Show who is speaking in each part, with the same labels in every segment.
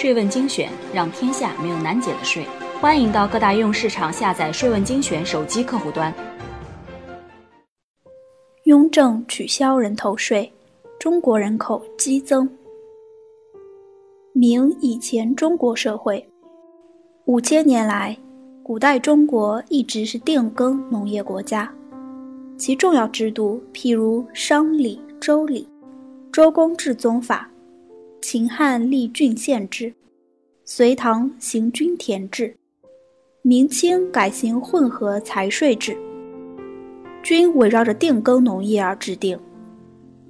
Speaker 1: 税问精选，让天下没有难解的税。欢迎到各大应用市场下载“税问精选”手机客户端。
Speaker 2: 雍正取消人头税，中国人口激增。明以前中国社会，五千年来，古代中国一直是定耕农业国家，其重要制度譬如商礼、周礼、周公制宗法。秦汉立郡县制，隋唐行均田制，明清改行混合财税制，均围绕着定耕农业而制定，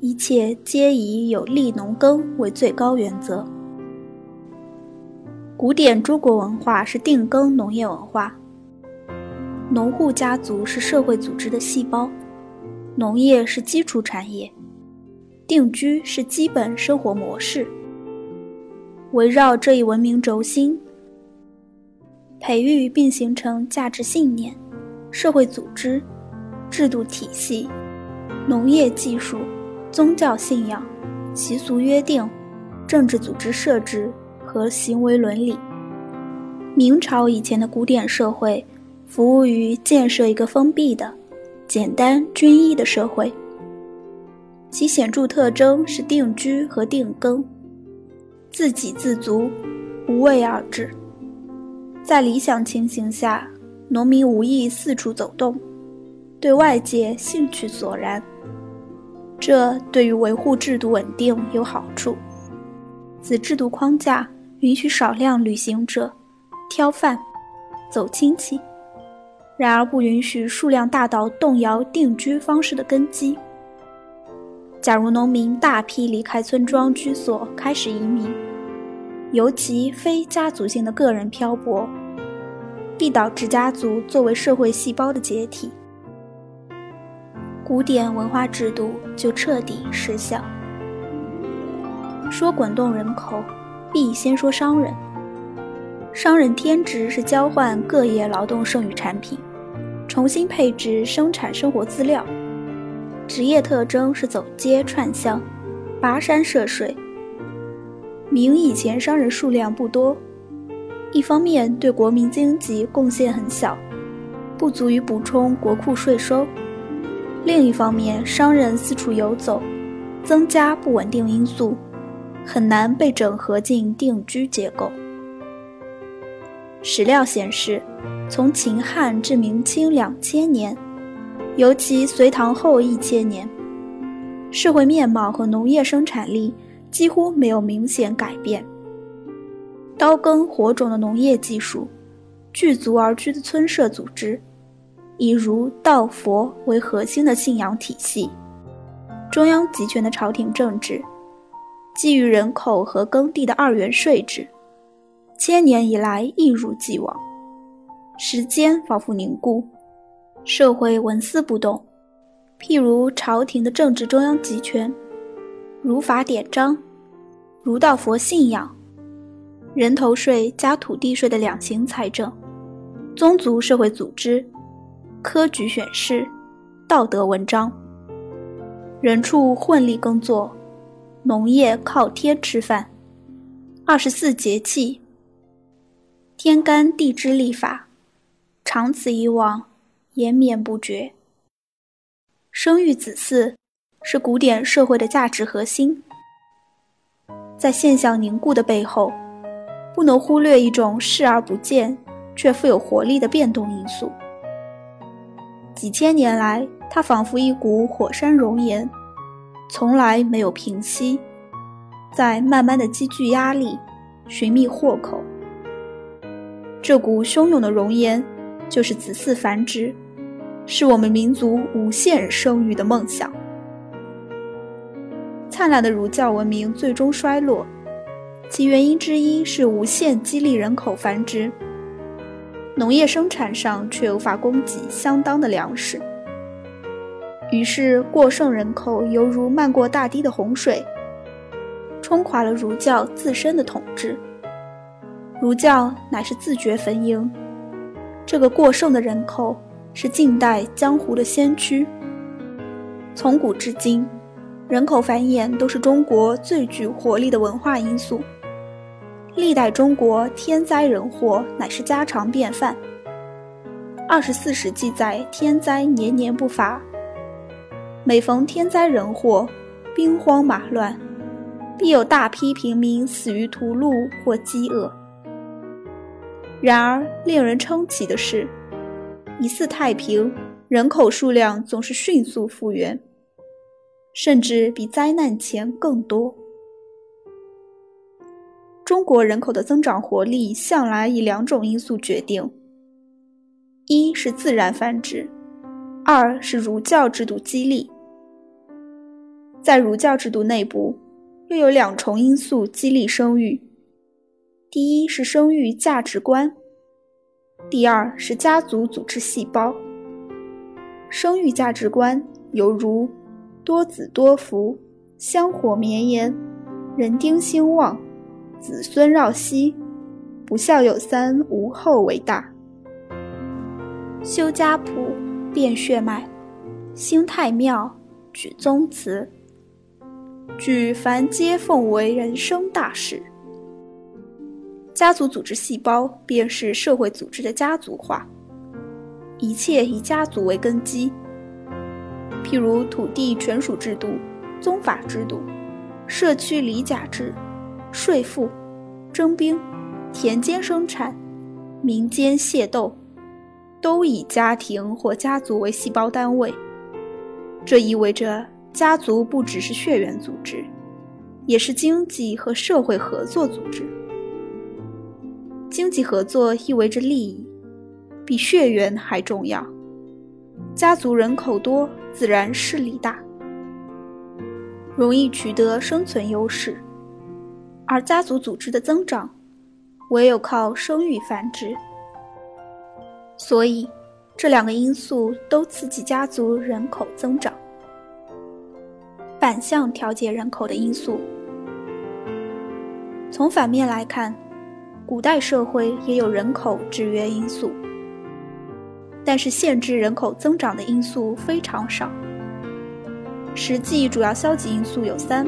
Speaker 2: 一切皆以有利农耕为最高原则。古典中国文化是定耕农业文化，农户家族是社会组织的细胞，农业是基础产业，定居是基本生活模式。围绕这一文明轴心，培育并形成价值信念、社会组织、制度体系、农业技术、宗教信仰、习俗约定、政治组织设置和行为伦理。明朝以前的古典社会，服务于建设一个封闭的、简单均一的社会，其显著特征是定居和定耕。自给自足，无为而治。在理想情形下，农民无意四处走动，对外界兴趣索然。这对于维护制度稳定有好处。此制度框架允许少量旅行者挑饭、走亲戚，然而不允许数量大到动摇定居方式的根基。假如农民大批离开村庄居所，开始移民，尤其非家族性的个人漂泊，必导致家族作为社会细胞的解体，古典文化制度就彻底失效。说滚动人口，必先说商人。商人天职是交换各业劳动剩余产品，重新配置生产生活资料。职业特征是走街串巷，跋山涉水。明以前商人数量不多，一方面对国民经济贡献很小，不足以补充国库税收；另一方面，商人四处游走，增加不稳定因素，很难被整合进定居结构。史料显示，从秦汉至明清两千年。尤其隋唐后一千年，社会面貌和农业生产力几乎没有明显改变。刀耕火种的农业技术，聚族而居的村社组织，以儒道佛为核心的信仰体系，中央集权的朝廷政治，基于人口和耕地的二元税制，千年以来一如既往，时间仿佛凝固。社会纹丝不动，譬如朝廷的政治中央集权，儒法典章，儒道佛信仰，人头税加土地税的两型财政，宗族社会组织，科举选士，道德文章，人畜混力耕作，农业靠天吃饭，二十四节气，天干地支历法，长此以往。延绵不绝。生育子嗣是古典社会的价值核心。在现象凝固的背后，不能忽略一种视而不见却富有活力的变动因素。几千年来，它仿佛一股火山熔岩，从来没有平息，在慢慢的积聚压力，寻觅豁口。这股汹涌的熔岩，就是子嗣繁殖。是我们民族无限生育的梦想。灿烂的儒教文明最终衰落，其原因之一是无限激励人口繁殖，农业生产上却无法供给相当的粮食，于是过剩人口犹如漫过大堤的洪水，冲垮了儒教自身的统治。儒教乃是自掘坟茔，这个过剩的人口。是近代江湖的先驱。从古至今，人口繁衍都是中国最具活力的文化因素。历代中国天灾人祸乃是家常便饭。二十四史记载，天灾年年不乏。每逢天灾人祸，兵荒马乱，必有大批平民死于屠戮或饥饿。然而，令人称奇的是，疑似太平，人口数量总是迅速复原，甚至比灾难前更多。中国人口的增长活力向来以两种因素决定：一是自然繁殖，二是儒教制度激励。在儒教制度内部，又有两重因素激励生育。第一是生育价值观，第二是家族组织细胞。生育价值观犹如多子多福、香火绵延、人丁兴旺、子孙绕膝、不孝有三、无后为大。修家谱、辨血脉、兴太庙、举宗祠，举凡皆奉为人生大事。家族组织细胞便是社会组织的家族化，一切以家族为根基。譬如土地权属制度、宗法制度、社区里甲制、税赋、征兵、田间生产、民间械斗，都以家庭或家族为细胞单位。这意味着家族不只是血缘组织，也是经济和社会合作组织。经济合作意味着利益，比血缘还重要。家族人口多，自然势力大，容易取得生存优势。而家族组织的增长，唯有靠生育繁殖。所以，这两个因素都刺激家族人口增长。反向调节人口的因素，从反面来看。古代社会也有人口制约因素，但是限制人口增长的因素非常少。实际主要消极因素有三：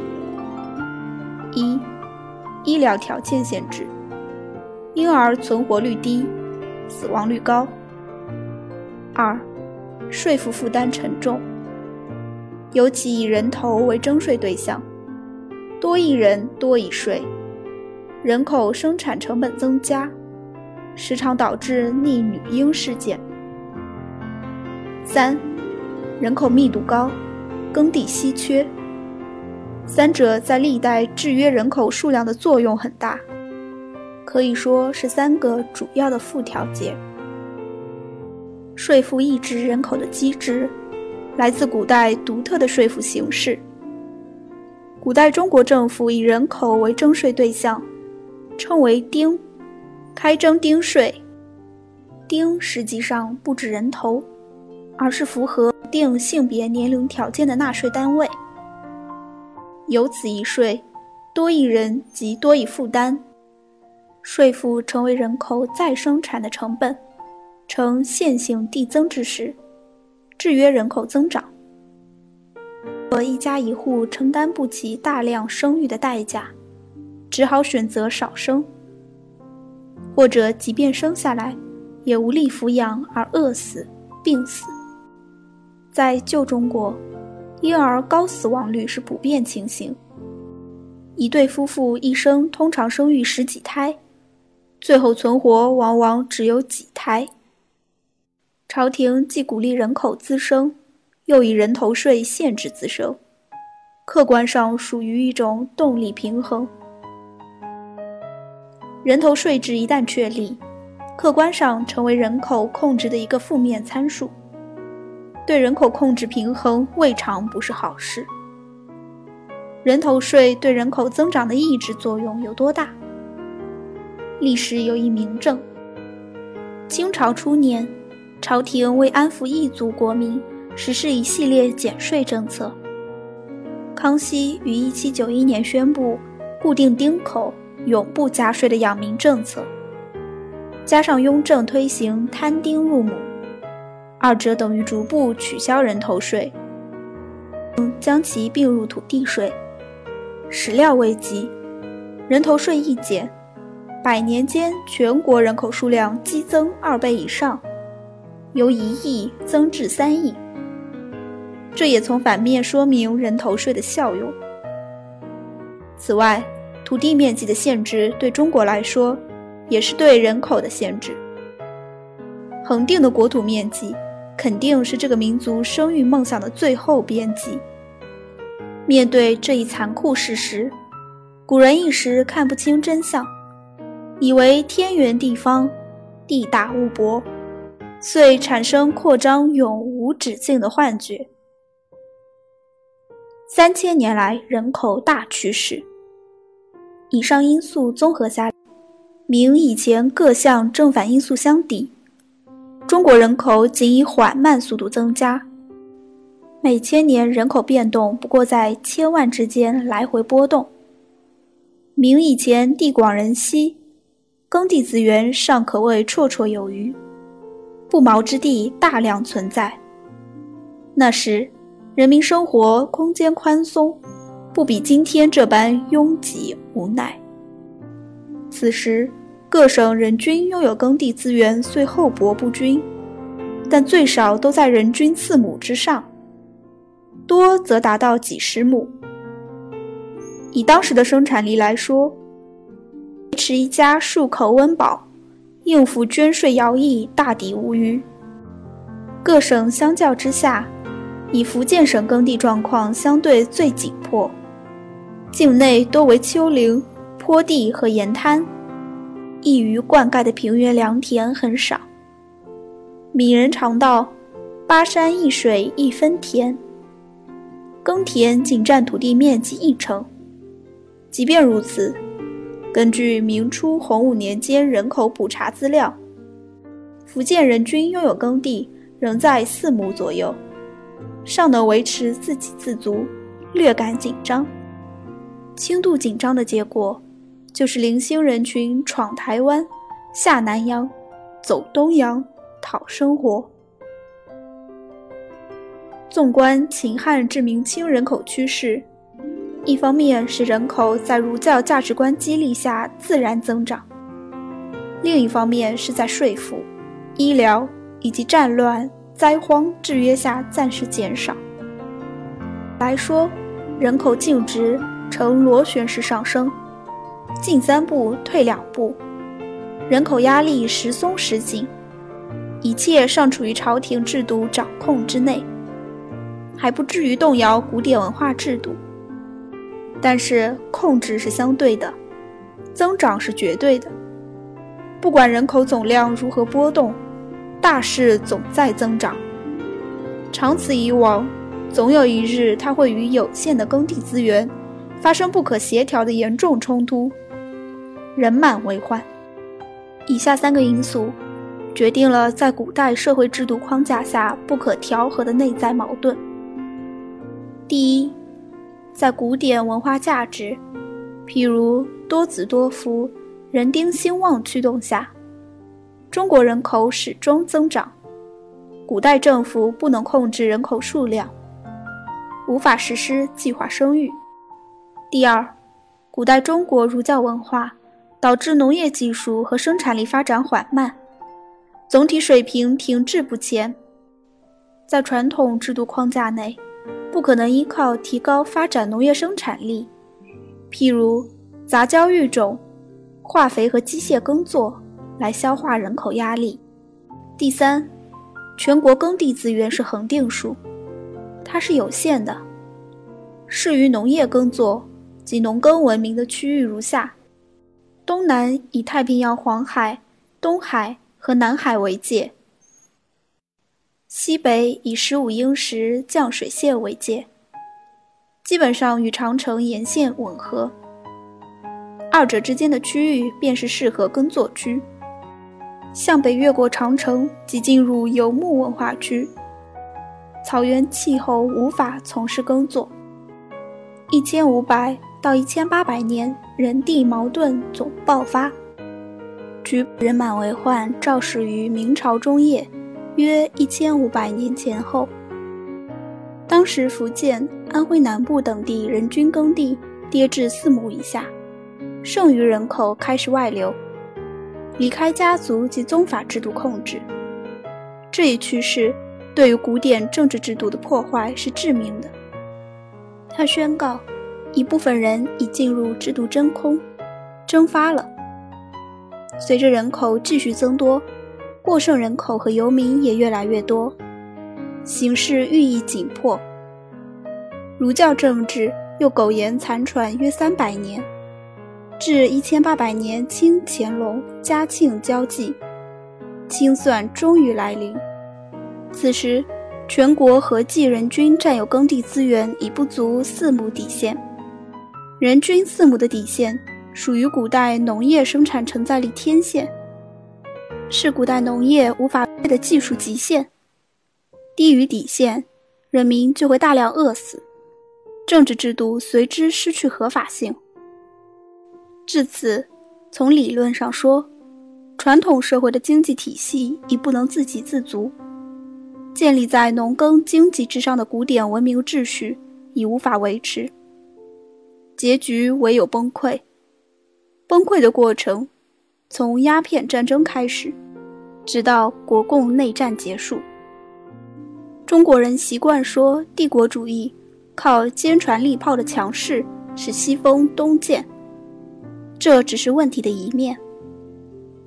Speaker 2: 一、医疗条件限制，婴儿存活率低，死亡率高；二、税负负担沉重，尤其以人头为征税对象，多一人多一税。人口生产成本增加，时常导致逆女婴事件。三，人口密度高，耕地稀缺，三者在历代制约人口数量的作用很大，可以说是三个主要的负调节。税负抑制人口的机制，来自古代独特的税负形式。古代中国政府以人口为征税对象。称为丁，开征丁税。丁实际上不指人头，而是符合定性别年龄条件的纳税单位。由此一税，多一人即多一负担，税负成为人口再生产的成本，呈线性递增之势，制约人口增长。若一家一户承担不起大量生育的代价。只好选择少生，或者即便生下来，也无力抚养而饿死、病死。在旧中国，婴儿高死亡率是普遍情形。一对夫妇一生通常生育十几胎，最后存活往往只有几胎。朝廷既鼓励人口滋生，又以人头税限制滋生，客观上属于一种动力平衡。人头税制一旦确立，客观上成为人口控制的一个负面参数，对人口控制平衡未尝不是好事。人头税对人口增长的抑制作用有多大？历史有一明证：清朝初年，朝廷为安抚异族国民，实施一系列减税政策。康熙于1791年宣布固定丁口。永不加税的养民政策，加上雍正推行摊丁入亩，二者等于逐步取消人头税，将其并入土地税。始料未及，人头税一减，百年间全国人口数量激增二倍以上，由一亿增至三亿。这也从反面说明人头税的效用。此外，土地面积的限制对中国来说，也是对人口的限制。恒定的国土面积，肯定是这个民族生育梦想的最后边际。面对这一残酷事实，古人一时看不清真相，以为天圆地方，地大物博，遂产生扩张永无止境的幻觉。三千年来人口大趋势，以上因素综合下，明以前各项正反因素相抵，中国人口仅以缓慢速度增加，每千年人口变动不过在千万之间来回波动。明以前地广人稀，耕地资源尚可谓绰绰有余，不毛之地大量存在。那时。人民生活空间宽松，不比今天这般拥挤无奈。此时，各省人均拥有耕地资源虽厚薄不均，但最少都在人均四亩之上，多则达到几十亩。以当时的生产力来说，维持一家数口温饱，应付捐税徭役，大抵无虞。各省相较之下。以福建省耕地状况相对最紧迫，境内多为丘陵、坡地和盐滩，易于灌溉的平原良田很少。闽人常道：“巴山一水一分田。”耕田仅占土地面积一成。即便如此，根据明初洪武年间人口普查资料，福建人均拥有耕地仍在四亩左右。尚能维持自给自足，略感紧张。轻度紧张的结果，就是零星人群闯台湾、下南洋、走东洋讨生活。纵观秦汉至明清人口趋势，一方面是人口在儒教价值观激励下自然增长，另一方面是在税赋、医疗以及战乱。灾荒制约下暂时减少。来说，人口净值呈螺旋式上升，进三步退两步，人口压力时松时紧，一切尚处于朝廷制度掌控之内，还不至于动摇古典文化制度。但是控制是相对的，增长是绝对的。不管人口总量如何波动。大势总在增长，长此以往，总有一日它会与有限的耕地资源发生不可协调的严重冲突，人满为患。以下三个因素决定了在古代社会制度框架下不可调和的内在矛盾。第一，在古典文化价值，譬如多子多福、人丁兴旺驱动下。中国人口始终增长，古代政府不能控制人口数量，无法实施计划生育。第二，古代中国儒教文化导致农业技术和生产力发展缓慢，总体水平停滞不前。在传统制度框架内，不可能依靠提高发展农业生产力，譬如杂交育种、化肥和机械耕作。来消化人口压力。第三，全国耕地资源是恒定数，它是有限的。适于农业耕作及农耕文明的区域如下：东南以太平洋黄海、东海和南海为界；西北以十五英石降水线为界，基本上与长城沿线吻合。二者之间的区域便是适合耕作区。向北越过长城，即进入游牧文化区。草原气候无法从事耕作。一千五百到一千八百年，人地矛盾总爆发，局人满为患，肇始于明朝中叶，约一千五百年前后。当时福建、安徽南部等地人均耕地跌至四亩以下，剩余人口开始外流。离开家族及宗法制度控制。这一趋势对于古典政治制度的破坏是致命的。他宣告，一部分人已进入制度真空，蒸发了。随着人口继续增多，过剩人口和游民也越来越多，形势愈益紧迫。儒教政治又苟延残喘约三百年。至一千八百年，清乾隆、嘉庆交际，清算终于来临。此时，全国合计人均占有耕地资源已不足四亩底线。人均四亩的底线，属于古代农业生产承载力天线，是古代农业无法的技术极限。低于底线，人民就会大量饿死，政治制度随之失去合法性。至此，从理论上说，传统社会的经济体系已不能自给自足，建立在农耕经济之上的古典文明秩序已无法维持，结局唯有崩溃。崩溃的过程，从鸦片战争开始，直到国共内战结束。中国人习惯说，帝国主义靠坚船利炮的强势使西风东渐。这只是问题的一面。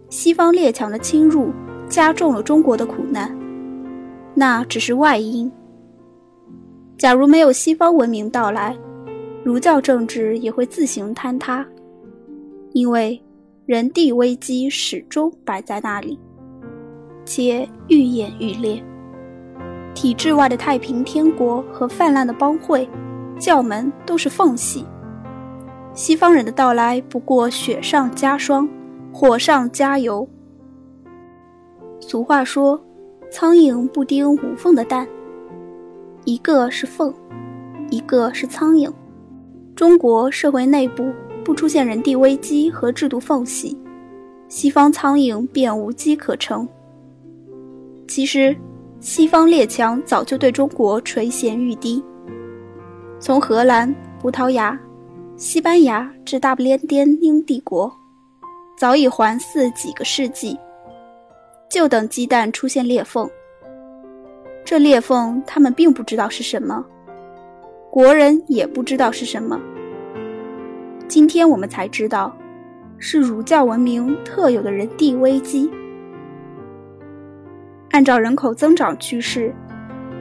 Speaker 2: 西方列强的侵入加重了中国的苦难，那只是外因。假如没有西方文明到来，儒教政治也会自行坍塌，因为人地危机始终摆在那里，且愈演愈烈。体制外的太平天国和泛滥的帮会、教门都是缝隙。西方人的到来不过雪上加霜，火上加油。俗话说：“苍蝇不叮无缝的蛋。”一个是缝，一个是苍蝇。中国社会内部不出现人地危机和制度缝隙，西方苍蝇便无机可乘。其实，西方列强早就对中国垂涎欲滴，从荷兰、葡萄牙。西班牙至大不列颠英帝国，早已环伺几个世纪，就等鸡蛋出现裂缝。这裂缝他们并不知道是什么，国人也不知道是什么。今天我们才知道，是儒教文明特有的人地危机。按照人口增长趋势，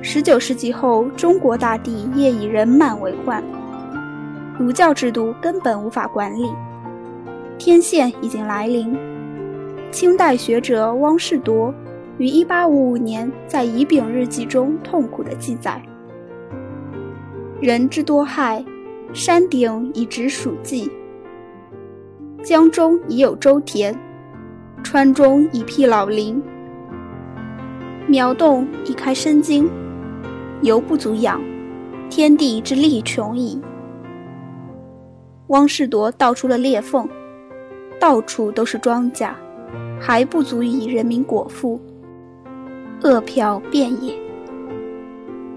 Speaker 2: 十九世纪后中国大地业已人满为患。儒教制度根本无法管理，天宪已经来临。清代学者汪士铎于1855年在《乙丙日记》中痛苦的记载：“人之多害，山顶已植黍稷，江中已有周田，川中已辟老林，苗洞已开深茎，犹不足养，天地之力穷矣。”汪士铎道出了裂缝，到处都是庄稼，还不足以人民果腹，饿殍遍野。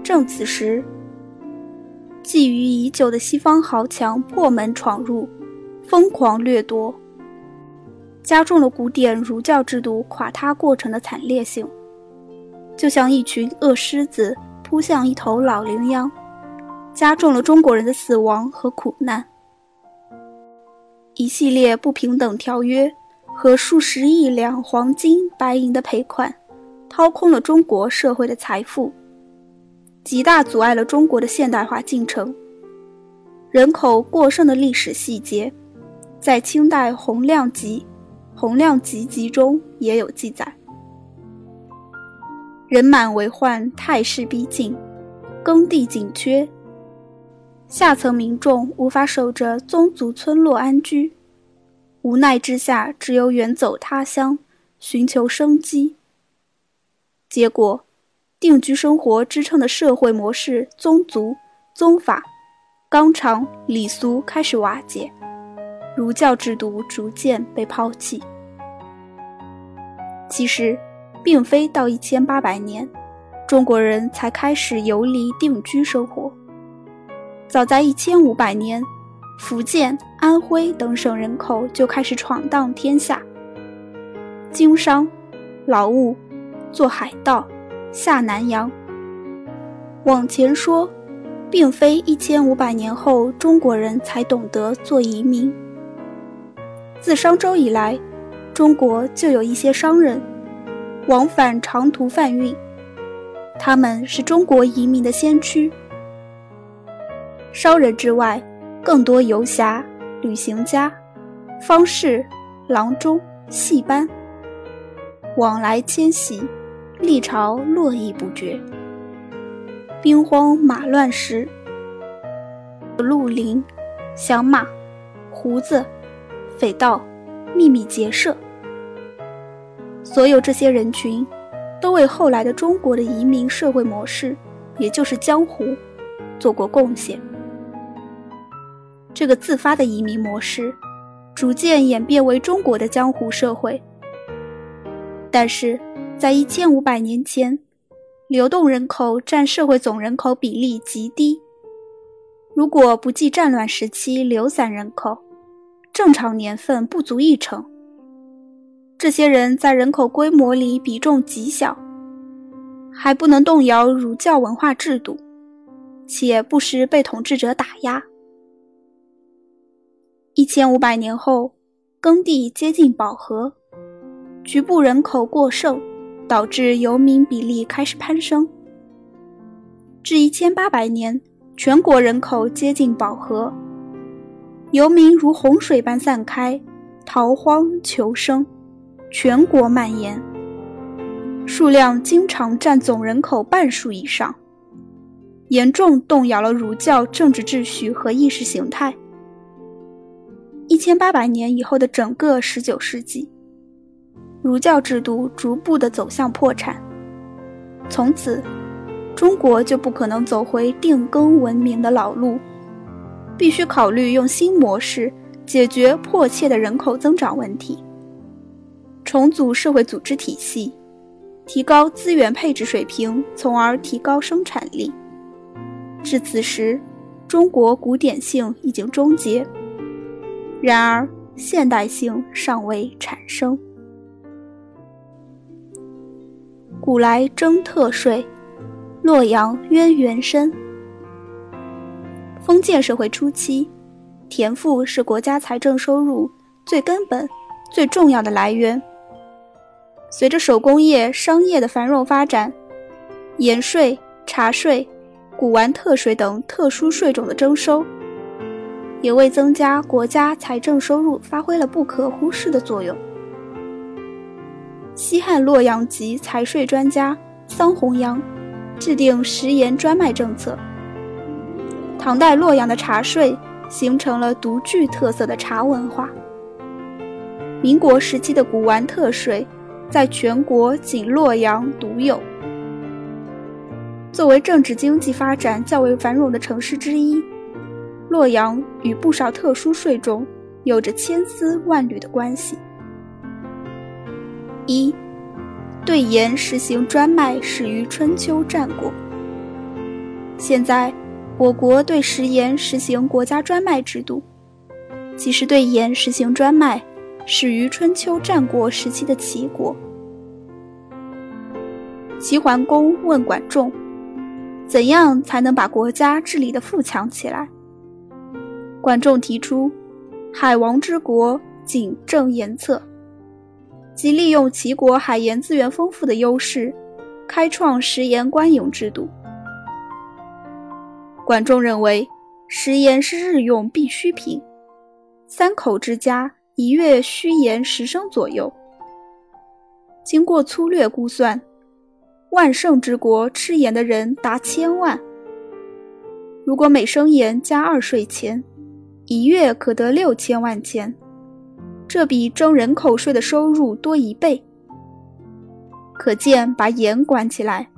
Speaker 2: 正此时，觊觎已久的西方豪强破门闯入，疯狂掠夺，加重了古典儒教制度垮塌过程的惨烈性，就像一群恶狮子扑向一头老羚羊，加重了中国人的死亡和苦难。一系列不平等条约和数十亿两黄金白银的赔款，掏空了中国社会的财富，极大阻碍了中国的现代化进程。人口过剩的历史细节，在清代《洪亮集》《洪亮集集》中也有记载。人满为患，态势逼近，耕地紧缺。下层民众无法守着宗族村落安居，无奈之下，只有远走他乡，寻求生机。结果，定居生活支撑的社会模式——宗族、宗法、纲常、礼俗开始瓦解，儒教制度逐渐被抛弃。其实，并非到一千八百年，中国人才开始游离定居生活。早在一千五百年，福建、安徽等省人口就开始闯荡天下。经商、劳务、做海盗、下南洋。往前说，并非一千五百年后中国人才懂得做移民。自商周以来，中国就有一些商人往返长途贩运，他们是中国移民的先驱。商人之外，更多游侠、旅行家、方士、郎中、戏班，往来迁徙，历朝络绎不绝。兵荒马乱时，绿林、响马、胡子。匪盗、秘密结社，所有这些人群，都为后来的中国的移民社会模式，也就是江湖，做过贡献。这个自发的移民模式，逐渐演变为中国的江湖社会。但是，在一千五百年前，流动人口占社会总人口比例极低。如果不计战乱时期流散人口，正常年份不足一成，这些人在人口规模里比重极小，还不能动摇儒教文化制度，且不时被统治者打压。一千五百年后，耕地接近饱和，局部人口过剩，导致游民比例开始攀升。至一千八百年，全国人口接近饱和。游民如洪水般散开，逃荒求生，全国蔓延，数量经常占总人口半数以上，严重动摇了儒教政治秩序和意识形态。一千八百年以后的整个十九世纪，儒教制度逐步的走向破产，从此，中国就不可能走回定耕文明的老路。必须考虑用新模式解决迫切的人口增长问题，重组社会组织体系，提高资源配置水平，从而提高生产力。至此时，中国古典性已经终结，然而现代性尚未产生。古来征特税，洛阳渊源深。封建社会初期，田赋是国家财政收入最根本、最重要的来源。随着手工业、商业的繁荣发展，盐税、茶税、古玩特税等特殊税种的征收，也为增加国家财政收入发挥了不可忽视的作用。西汉洛阳籍财税专家桑弘羊制定食盐专卖政策。唐代洛阳的茶税形成了独具特色的茶文化。民国时期的古玩特税，在全国仅洛阳独有。作为政治经济发展较为繁荣的城市之一，洛阳与不少特殊税种有着千丝万缕的关系。一，对盐实行专卖始于春秋战国。现在。我国对食盐实行国家专卖制度，其实对盐实行专卖始于春秋战国时期的齐国。齐桓公问管仲：“怎样才能把国家治理的富强起来？”管仲提出“海王之国，谨正言策”，即利用齐国海盐资源丰富的优势，开创食盐官营制度。管仲认为，食盐是日用必需品，三口之家一月需盐十升左右。经过粗略估算，万圣之国吃盐的人达千万。如果每升盐加二税钱，一月可得六千万钱，这比征人口税的收入多一倍。可见，把盐管起来，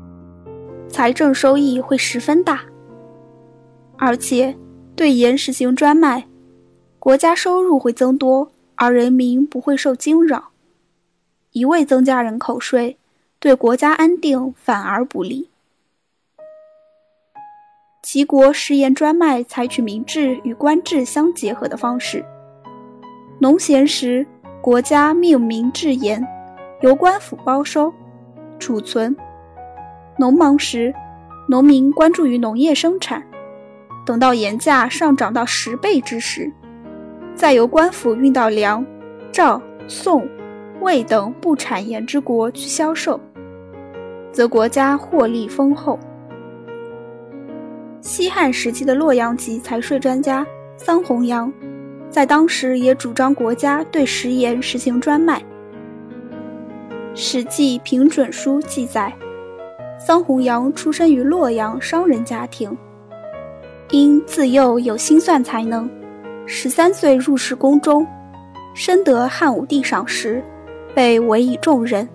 Speaker 2: 财政收益会十分大。而且，对盐实行专卖，国家收入会增多，而人民不会受惊扰。一味增加人口税，对国家安定反而不利。齐国食盐专卖采取民治与官制相结合的方式，农闲时国家命民制盐，由官府包收、储存。农忙时，农民关注于农业生产，等到盐价上涨到十倍之时，再由官府运到梁、赵、宋、魏等不产盐之国去销售，则国家获利丰厚。西汉时期的洛阳籍财税专家桑弘羊，在当时也主张国家对食盐实行专卖。《史记平准书》记载。桑弘羊出生于洛阳商人家庭，因自幼有心算才能，十三岁入仕宫中，深得汉武帝赏识，被委以重任，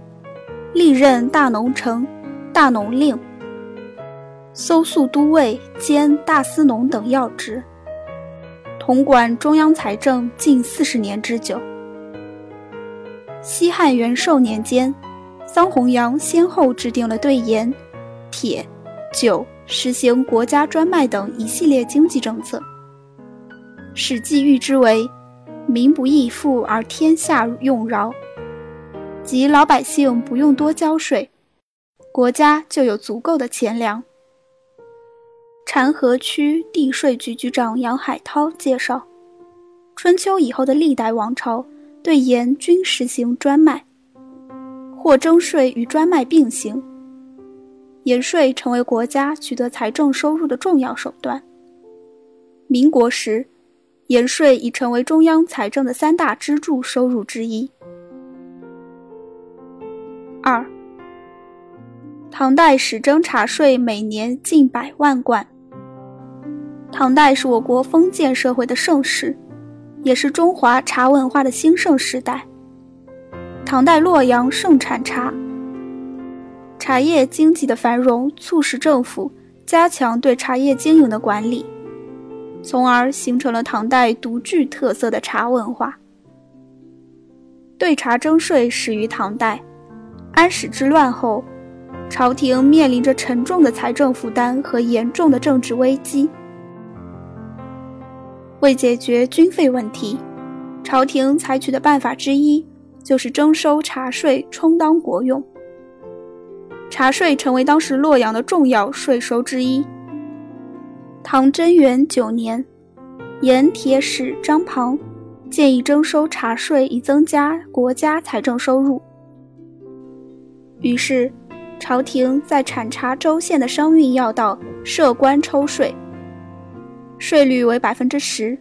Speaker 2: 历任大农丞、大农令、搜粟都尉兼大司农等要职，统管中央财政近四十年之久。西汉元寿年间。桑弘羊先后制定了对盐、铁、酒实行国家专卖等一系列经济政策，《史记》誉之为“民不义富而天下用饶”，即老百姓不用多交税，国家就有足够的钱粮。禅河区地税局局长杨海涛介绍，春秋以后的历代王朝对盐均实行专卖。或征税与专卖并行，盐税成为国家取得财政收入的重要手段。民国时，盐税已成为中央财政的三大支柱收入之一。二，唐代始征茶税每年近百万贯。唐代是我国封建社会的盛世，也是中华茶文化的兴盛时代。唐代洛阳盛产茶，茶叶经济的繁荣促使政府加强对茶叶经营的管理，从而形成了唐代独具特色的茶文化。对茶征税始于唐代，安史之乱后，朝廷面临着沉重的财政负担和严重的政治危机，为解决军费问题，朝廷采取的办法之一。就是征收茶税，充当国用。茶税成为当时洛阳的重要税收之一。唐贞元九年，盐铁使张庞建议征收茶税，以增加国家财政收入。于是，朝廷在产茶州县的商运要道设官抽税，税率为百分之十。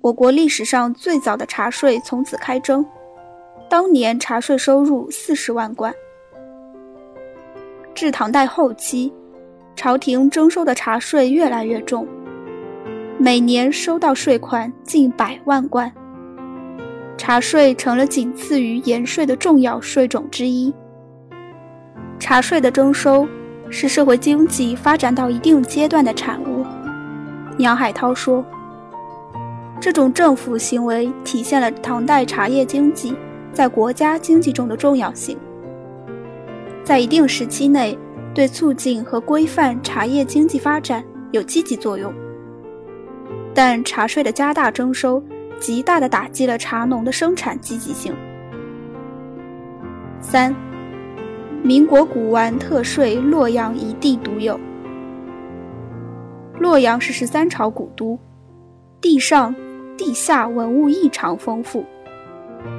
Speaker 2: 我国历史上最早的茶税从此开征。当年茶税收入四十万贯。至唐代后期，朝廷征收的茶税越来越重，每年收到税款近百万贯。茶税成了仅次于盐税的重要税种之一。茶税的征收是社会经济发展到一定阶段的产物。杨海涛说：“这种政府行为体现了唐代茶叶经济。”在国家经济中的重要性，在一定时期内，对促进和规范茶叶经济发展有积极作用。但茶税的加大征收，极大地打击了茶农的生产积极性。三，民国古玩特税洛阳一地独有。洛阳是十三朝古都，地上、地下文物异常丰富。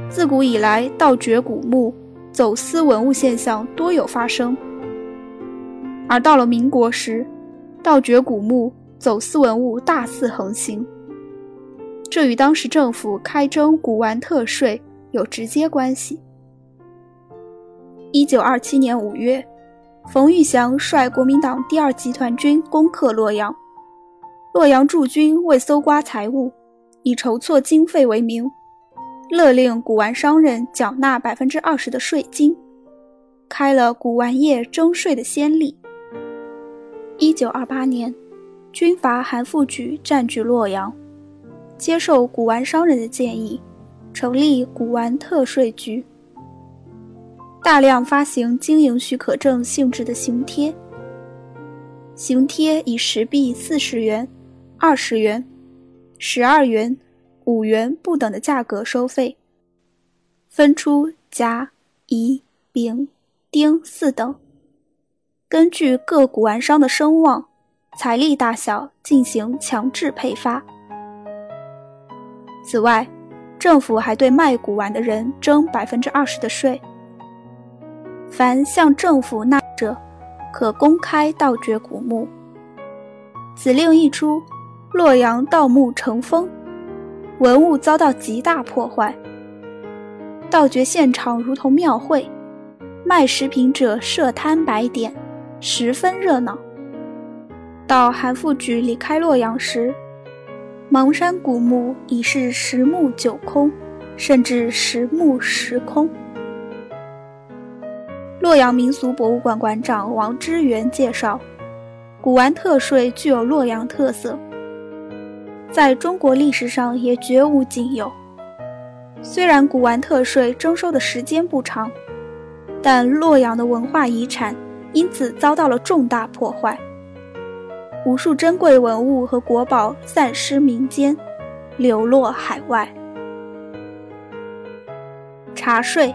Speaker 2: 自古以来，盗掘古墓、走私文物现象多有发生。而到了民国时，盗掘古墓、走私文物大肆横行，这与当时政府开征古玩特税有直接关系。一九二七年五月，冯玉祥率国民党第二集团军攻克洛阳，洛阳驻军为搜刮财物，以筹措经费为名。勒令古玩商人缴纳百分之二十的税金，开了古玩业征税的先例。一九二八年，军阀韩复榘占据洛阳，接受古玩商人的建议，成立古玩特税局，大量发行经营许可证性质的行贴。行贴以十币四十元、二十元、十二元。五元不等的价格收费，分出甲、乙、丙、丁四等，根据各古玩商的声望、财力大小进行强制配发。此外，政府还对卖古玩的人征百分之二十的税。凡向政府纳者，可公开盗掘古墓。此令一出，洛阳盗墓成风，文物遭到极大破坏。盗掘现场如同庙会，卖食品者设摊摆点，十分热闹。到韩复榘离开洛阳时，邙山古墓已是十墓九空，甚至十墓十空。洛阳民俗博物馆馆长王之源介绍，古玩特税具有洛阳特色，在中国历史上也绝无仅有。虽然古玩特税征收的时间不长，但洛阳的文化遗产因此遭到了重大破坏，无数珍贵文物和国宝散失民间，流落海外。茶税。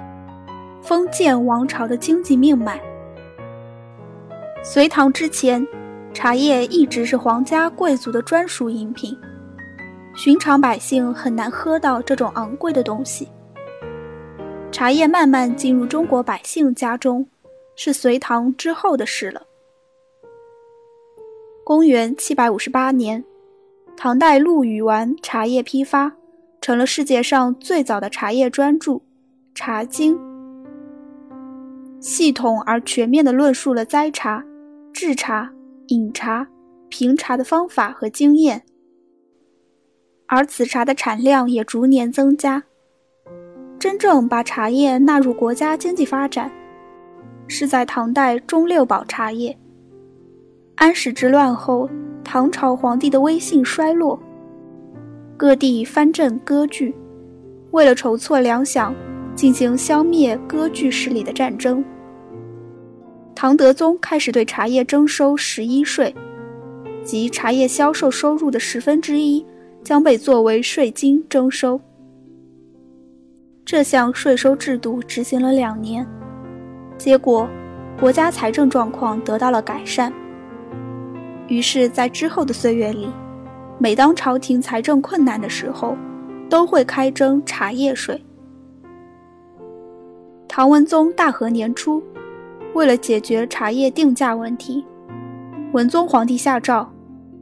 Speaker 2: 封建王朝的经济命脉。隋唐之前，茶叶一直是皇家贵族的专属饮品，寻常百姓很难喝到这种昂贵的东西。茶叶慢慢进入中国百姓家中，是隋唐之后的事了。公元七百五十八年，唐代陆羽完《茶叶批发》，成了世界上最早的茶叶专著《茶经》。系统而全面地论述了栽茶、制茶、饮茶、评茶的方法和经验，而此茶的产量也逐年增加。真正把茶叶纳入国家经济发展，是在唐代中六保茶叶。安史之乱后，唐朝皇帝的威信衰落，各地藩镇割据，为了筹措粮饷，进行消灭割据势力的战争。唐德宗开始对茶叶征收十一税，即茶叶销售收入的十分之一将被作为税金征收。这项税收制度执行了两年，结果国家财政状况得到了改善。于是，在之后的岁月里，每当朝廷财政困难的时候，都会开征茶叶税。唐文宗大和年初。为了解决茶叶定价问题，文宗皇帝下诏，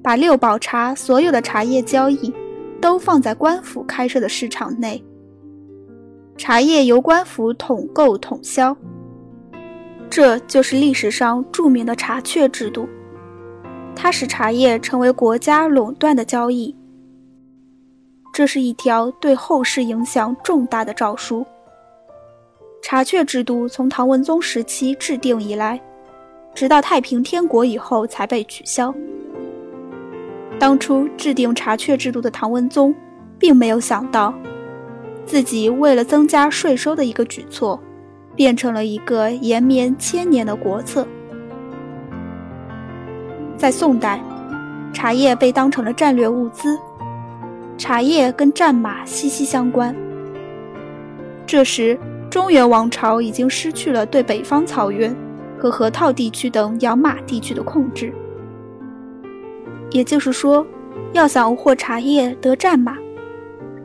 Speaker 2: 把六保茶所有的茶叶交易都放在官府开设的市场内，茶叶由官府统购统销。这就是历史上著名的茶券制度，它使茶叶成为国家垄断的交易。这是一条对后世影响重大的诏书。茶券制度从唐文宗时期制定以来，直到太平天国以后才被取消。当初制定茶券制度的唐文宗，并没有想到，自己为了增加税收的一个举措，变成了一个延绵千年的国策。在宋代，茶叶被当成了战略物资，茶叶跟战马息息相关。这时。中原王朝已经失去了对北方草原和河套地区等养马地区的控制，也就是说，要想获茶叶得战马，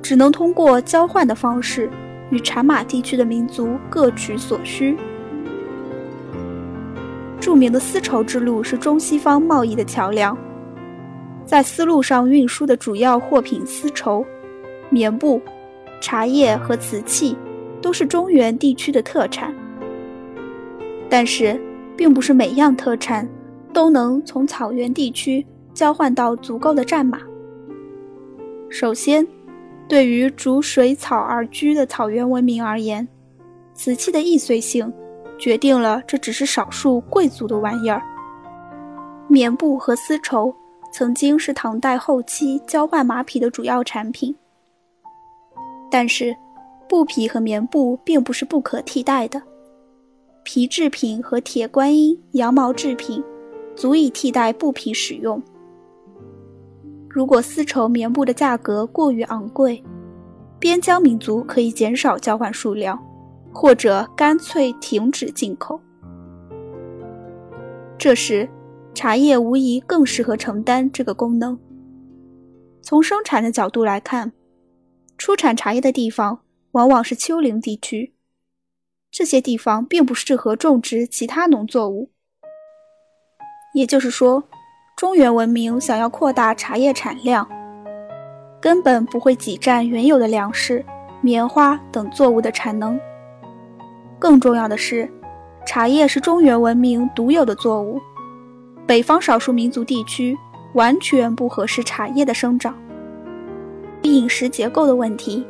Speaker 2: 只能通过交换的方式与产马地区的民族各取所需。著名的丝绸之路是中西方贸易的桥梁，在丝路上运输的主要货品丝绸、棉布、茶叶和瓷器。都是中原地区的特产，但是并不是每样特产都能从草原地区交换到足够的战马。首先，对于逐水草而居的草原文明而言，瓷器的易碎性决定了这只是少数贵族的玩意儿。棉布和丝绸曾经是唐代后期交换马匹的主要产品，但是。布匹和棉布并不是不可替代的，皮制品和铁观音、羊毛制品足以替代布匹使用。如果丝绸、棉布的价格过于昂贵，边疆民族可以减少交换数量，或者干脆停止进口。这时，茶叶无疑更适合承担这个功能。从生产的角度来看，出产茶叶的地方往往是丘陵地区，这些地方并不适合种植其他农作物。也就是说，中原文明想要扩大茶叶产量，根本不会挤占原有的粮食、棉花等作物的产能。更重要的是，茶叶是中原文明独有的作物，北方少数民族地区完全不合适茶叶的生长。饮食结构的问题，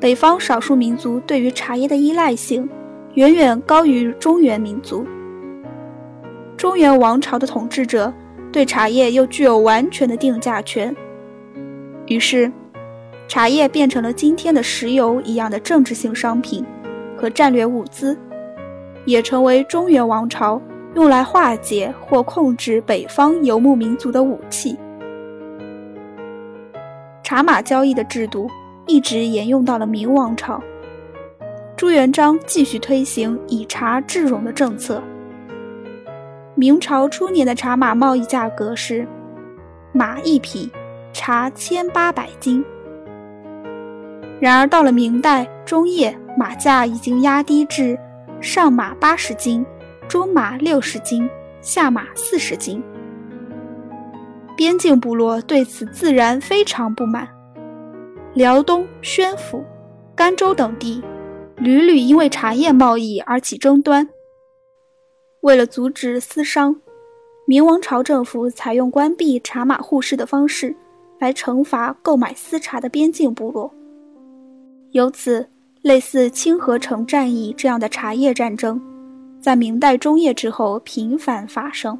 Speaker 2: 北方少数民族对于茶叶的依赖性远远高于中原民族。中原王朝的统治者对茶叶又具有完全的定价权，于是，茶叶变成了今天的石油一样的政治性商品和战略物资，也成为中原王朝用来化解或控制北方游牧民族的武器。茶马交易的制度一直沿用到了明王朝，朱元璋继续推行以茶治戎的政策。明朝初年的茶马贸易价格是马一匹，茶千八百斤。然而到了明代中叶，马价已经压低至上马八十斤，中马六十斤，下马四十斤。边境部落对此自然非常不满，辽东、宣府、甘州等地屡屡因为茶叶贸易而起争端。为了阻止私商，明王朝政府采用关闭茶马互市的方式来惩罚购买私茶的边境部落。由此，类似清河城战役这样的茶叶战争，在明代中叶之后频繁发生。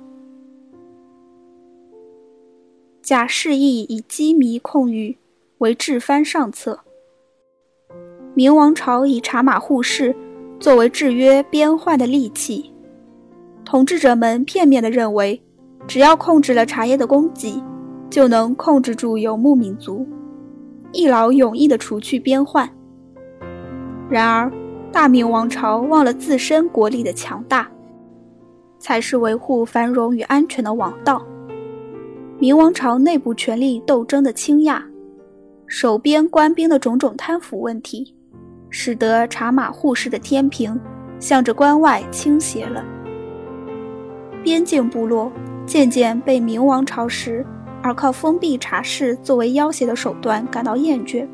Speaker 2: 贾士义以羁縻控御为治藩上策，明王朝以茶马互市作为制约边患的利器。统治者们片面地认为，只要控制了茶叶的供给，就能控制住游牧民族，一劳永逸地除去边患。然而，大明王朝忘了自身国力的强大，才是维护繁荣与安全的王道。明王朝内部权力斗争的倾轧，守边官兵的种种贪腐问题，使得茶马互市的天平向着关外倾斜了。边境部落渐渐被明王朝时而靠封闭茶室作为要挟的手段感到厌倦，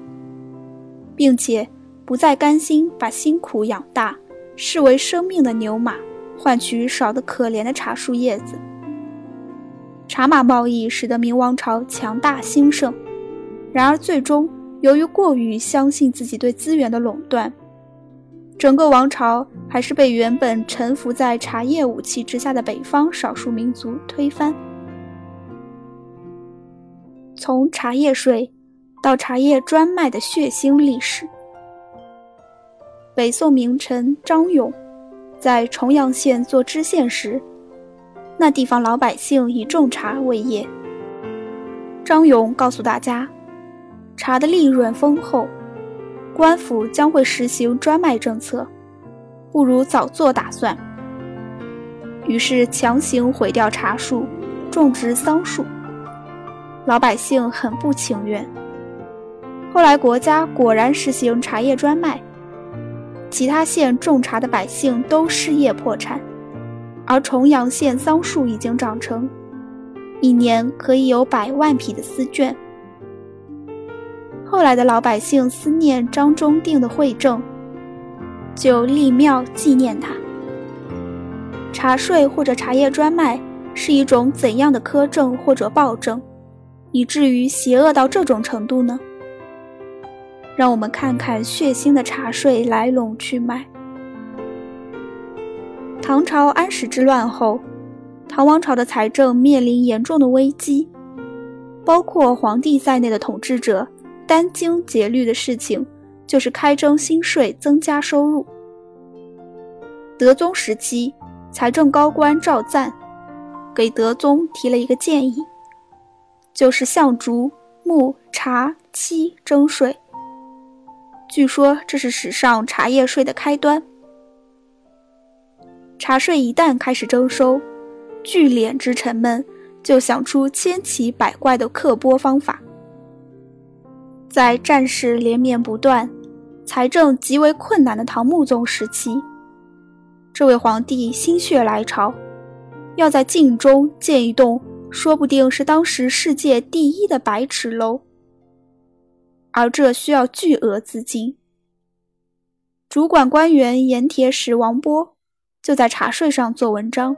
Speaker 2: 并且不再甘心把辛苦养大、视为生命的牛马换取少得可怜的茶树叶子。茶马贸易使得明王朝强大兴盛，然而最终由于过于相信自己对资源的垄断。整个王朝还是被原本臣服在茶叶武器之下的北方少数民族推翻。从茶叶税到茶叶专卖的血腥历史，北宋名臣张勇在重阳县做知县时，那地方老百姓以种茶为业。张勇告诉大家，茶的利润丰厚。官府将会实行专卖政策，不如早做打算。于是强行毁掉茶树，种植桑树。老百姓很不情愿。后来国家果然实行茶叶专卖，其他县种茶的百姓都失业破产，而重阳县桑树已经长成，一年可以有百万匹的丝绢。来的老百姓思念张忠定的惠政，就立庙纪念他。茶税或者茶叶专卖是一种怎样的苛政或者暴政，以至于邪恶到这种程度呢？让我们看看血腥的茶税来龙去脉。唐朝安史之乱后，唐王朝的财政面临严重的危机，包括皇帝在内的统治者。殚精竭虑的事情就是开征新税，增加收入。德宗时期，财政高官赵赞给德宗提了一个建议，就是向竹、木、茶、漆征税。据说这是史上茶叶税的开端。茶税一旦开始征收，聚敛之臣们就想出千奇百怪的刻拨方法。在战事连绵不断、财政极为困难的唐穆宗时期，这位皇帝心血来潮，要在晋中建一栋说不定是当时世界第一的百尺楼，而这需要巨额资金。主管官员盐铁使王波就在茶税上做文章，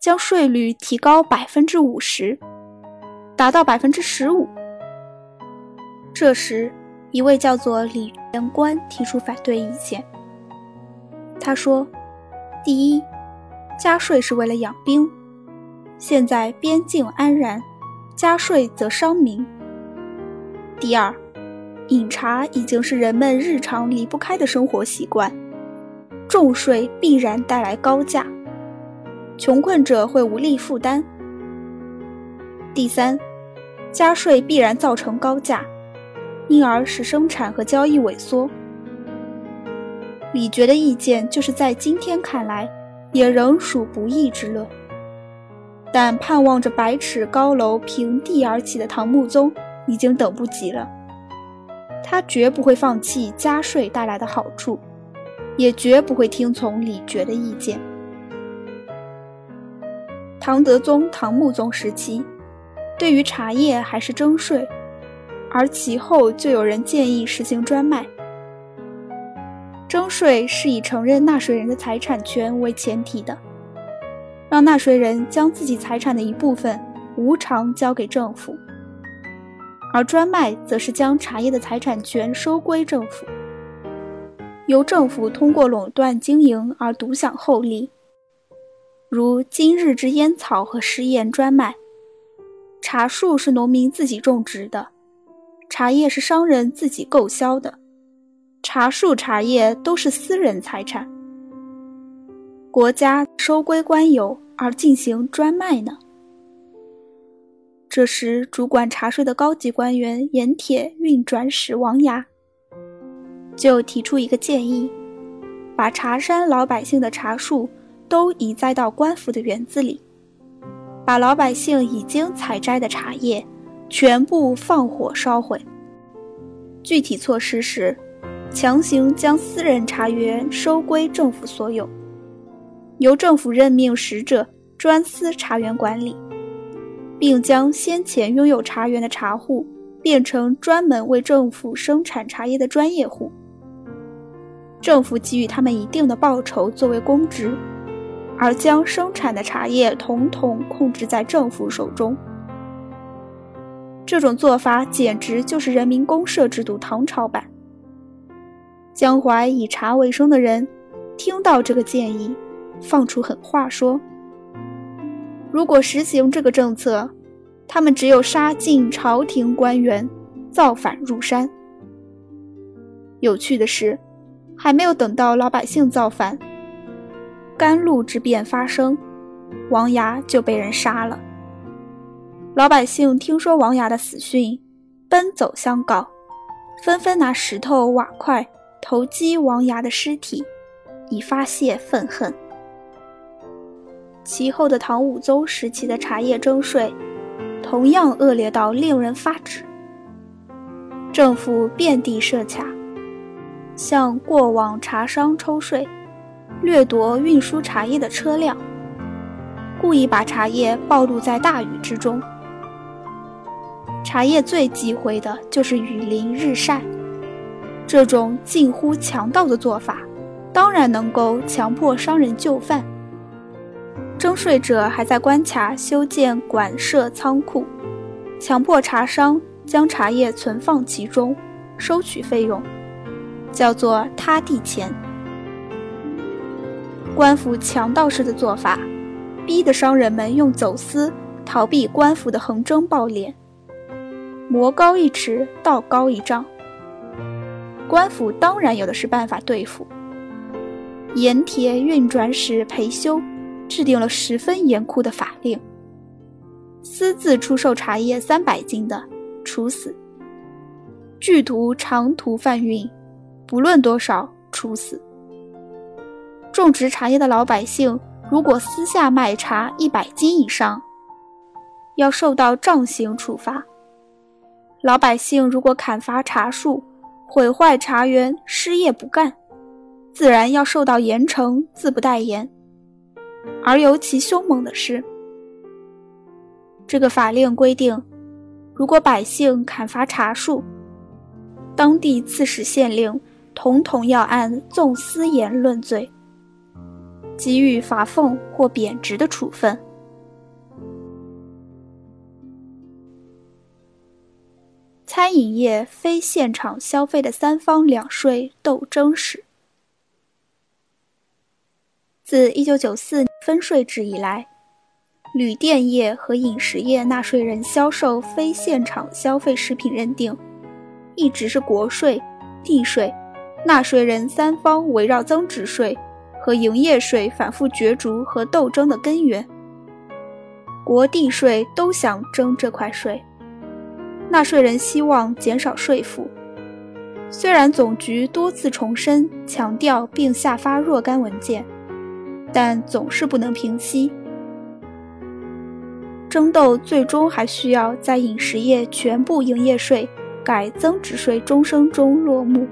Speaker 2: 将税率提高百分之五十，达到百分之十五。这时，一位叫做李元官提出反对意见。他说：“第一，加税是为了养兵，现在边境安然，加税则伤民。第二，饮茶已经是人们日常离不开的生活习惯，重税必然带来高价，穷困者会无力负担。第三，加税必然造成高价。”因而使生产和交易萎缩。李傕的意见就是在今天看来，也仍属不义之论。但盼望着百尺高楼平地而起的唐穆宗已经等不及了，他绝不会放弃加税带来的好处，也绝不会听从李傕的意见。唐德宗、唐穆宗时期，对于茶叶还是征税。而其后就有人建议实行专卖。征税是以承认纳税人的财产权为前提的，让纳税人将自己财产的一部分无偿交给政府；而专卖则是将茶叶的财产权收归政府，由政府通过垄断经营而独享厚利。如今日之烟草和食盐专卖，茶树是农民自己种植的。茶叶是商人自己购销的，茶树、茶叶都是私人财产。国家收归官有而进行专卖呢？这时，主管茶税的高级官员盐铁运转使王牙就提出一个建议：把茶山老百姓的茶树都移栽到官府的园子里，把老百姓已经采摘的茶叶。全部放火烧毁。具体措施是，强行将私人茶园收归政府所有，由政府任命使者专司茶园管理，并将先前拥有茶园的茶户变成专门为政府生产茶叶的专业户。政府给予他们一定的报酬作为公职，而将生产的茶叶统统控制在政府手中。这种做法简直就是人民公社制度唐朝版。江淮以茶为生的人听到这个建议，放出狠话说：“如果实行这个政策，他们只有杀尽朝廷官员，造反入山。”有趣的是，还没有等到老百姓造反，甘露之变发生，王牙就被人杀了。老百姓听说王牙的死讯，奔走相告，纷纷拿石头瓦块投击王牙的尸体，以发泄愤恨。其后的唐武宗时期的茶叶征税，同样恶劣到令人发指。政府遍地设卡，向过往茶商抽税，掠夺运输茶叶的车辆，故意把茶叶暴露在大雨之中。茶叶最忌讳的就是雨淋日晒，这种近乎强盗的做法，当然能够强迫商人就范。征税者还在关卡修建馆舍仓库，强迫茶商将茶叶存放其中，收取费用，叫做他地钱。官府强盗式的做法，逼得商人们用走私逃避官府的横征暴敛。魔高一尺，道高一丈。官府当然有的是办法对付。盐铁运转使裴修制定了十分严酷的法令：私自出售茶叶三百斤的，处死；剧毒长途贩运，不论多少，处死；种植茶叶的老百姓如果私下卖茶一百斤以上，要受到杖刑处罚；老百姓如果砍伐茶树、毁坏茶园、失业不干，自然要受到严惩，自不待言。而尤其凶猛的是，这个法令规定，如果百姓砍伐茶树，当地刺史县令统统要按纵私言论罪，给予罚俸或贬职的处分。餐饮业非现场消费的三方两税斗争史。自一九九四分税制以来，旅店业和饮食业纳税人销售非现场消费食品认定，一直是国税、地税、纳税人三方围绕增值税和营业税反复角逐和斗争的根源。国地税都想征这块税，纳税人希望减少税负。虽然总局多次重申、强调并下发若干文件。但总是不能平息，争斗最终还需要在饮食业全部营业税改增值税终生中落幕。